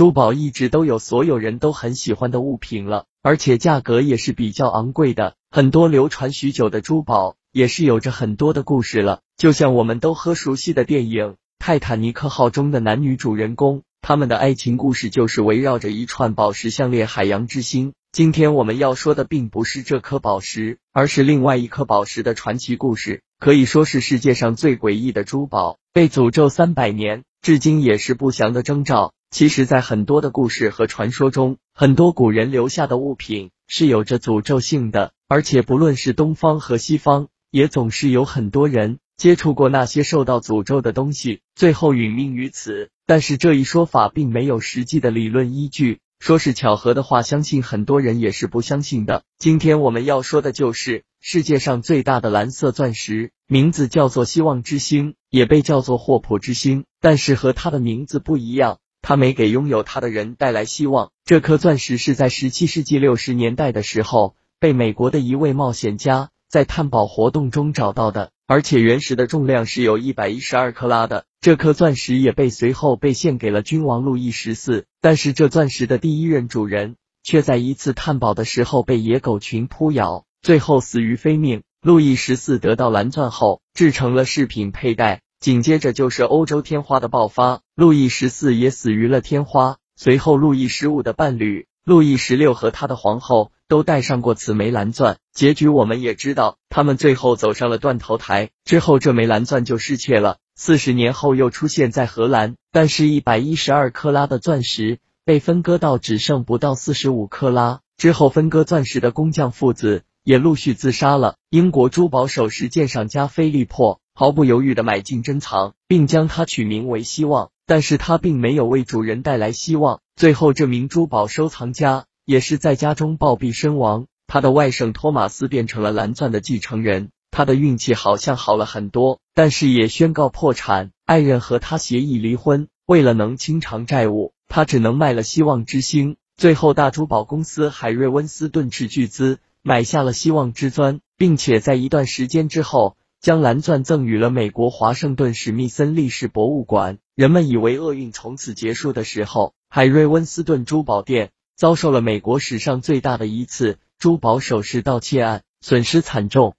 珠宝一直都有所有人都很喜欢的物品了，而且价格也是比较昂贵的。很多流传许久的珠宝也是有着很多的故事了，就像我们都喝熟悉的电影《泰坦尼克号》中的男女主人公，他们的爱情故事就是围绕着一串宝石项链海洋之心。今天我们要说的并不是这颗宝石，而是另外一颗宝石的传奇故事，可以说是世界上最诡异的珠宝，被诅咒三百年，至今也是不祥的征兆。其实，在很多的故事和传说中，很多古人留下的物品是有着诅咒性的，而且不论是东方和西方，也总是有很多人接触过那些受到诅咒的东西，最后殒命于此。但是这一说法并没有实际的理论依据。说是巧合的话，相信很多人也是不相信的。今天我们要说的就是世界上最大的蓝色钻石，名字叫做希望之星，也被叫做霍普之星。但是和它的名字不一样，他没给拥有他的人带来希望。这颗钻石是在十七世纪六十年代的时候，被美国的一位冒险家在探宝活动中找到的。而且原石的重量是有一百一十二克拉的，这颗钻石也被随后被献给了君王路易十四。但是这钻石的第一任主人却在一次探宝的时候被野狗群扑咬，最后死于非命。路易十四得到蓝钻后，制成了饰品佩戴。紧接着就是欧洲天花的爆发，路易十四也死于了天花。随后，路易十五的伴侣路易十六和他的皇后。都戴上过此枚蓝钻，结局我们也知道，他们最后走上了断头台。之后这枚蓝钻就失窃了。四十年后又出现在荷兰，但是一百一十二克拉的钻石被分割到只剩不到四十五克拉。之后分割钻石的工匠父子也陆续自杀了。英国珠宝首饰鉴赏家菲利珀毫不犹豫的买进珍藏，并将它取名为希望，但是它并没有为主人带来希望。最后这名珠宝收藏家。也是在家中暴毙身亡，他的外甥托马斯变成了蓝钻的继承人，他的运气好像好了很多，但是也宣告破产，爱人和他协议离婚，为了能清偿债务，他只能卖了希望之星。最后，大珠宝公司海瑞温斯顿斥巨资买下了希望之钻，并且在一段时间之后，将蓝钻赠予了美国华盛顿史密森历史博物馆。人们以为厄运从此结束的时候，海瑞温斯顿珠宝店。遭受了美国史上最大的一次珠宝首饰盗窃案，损失惨重。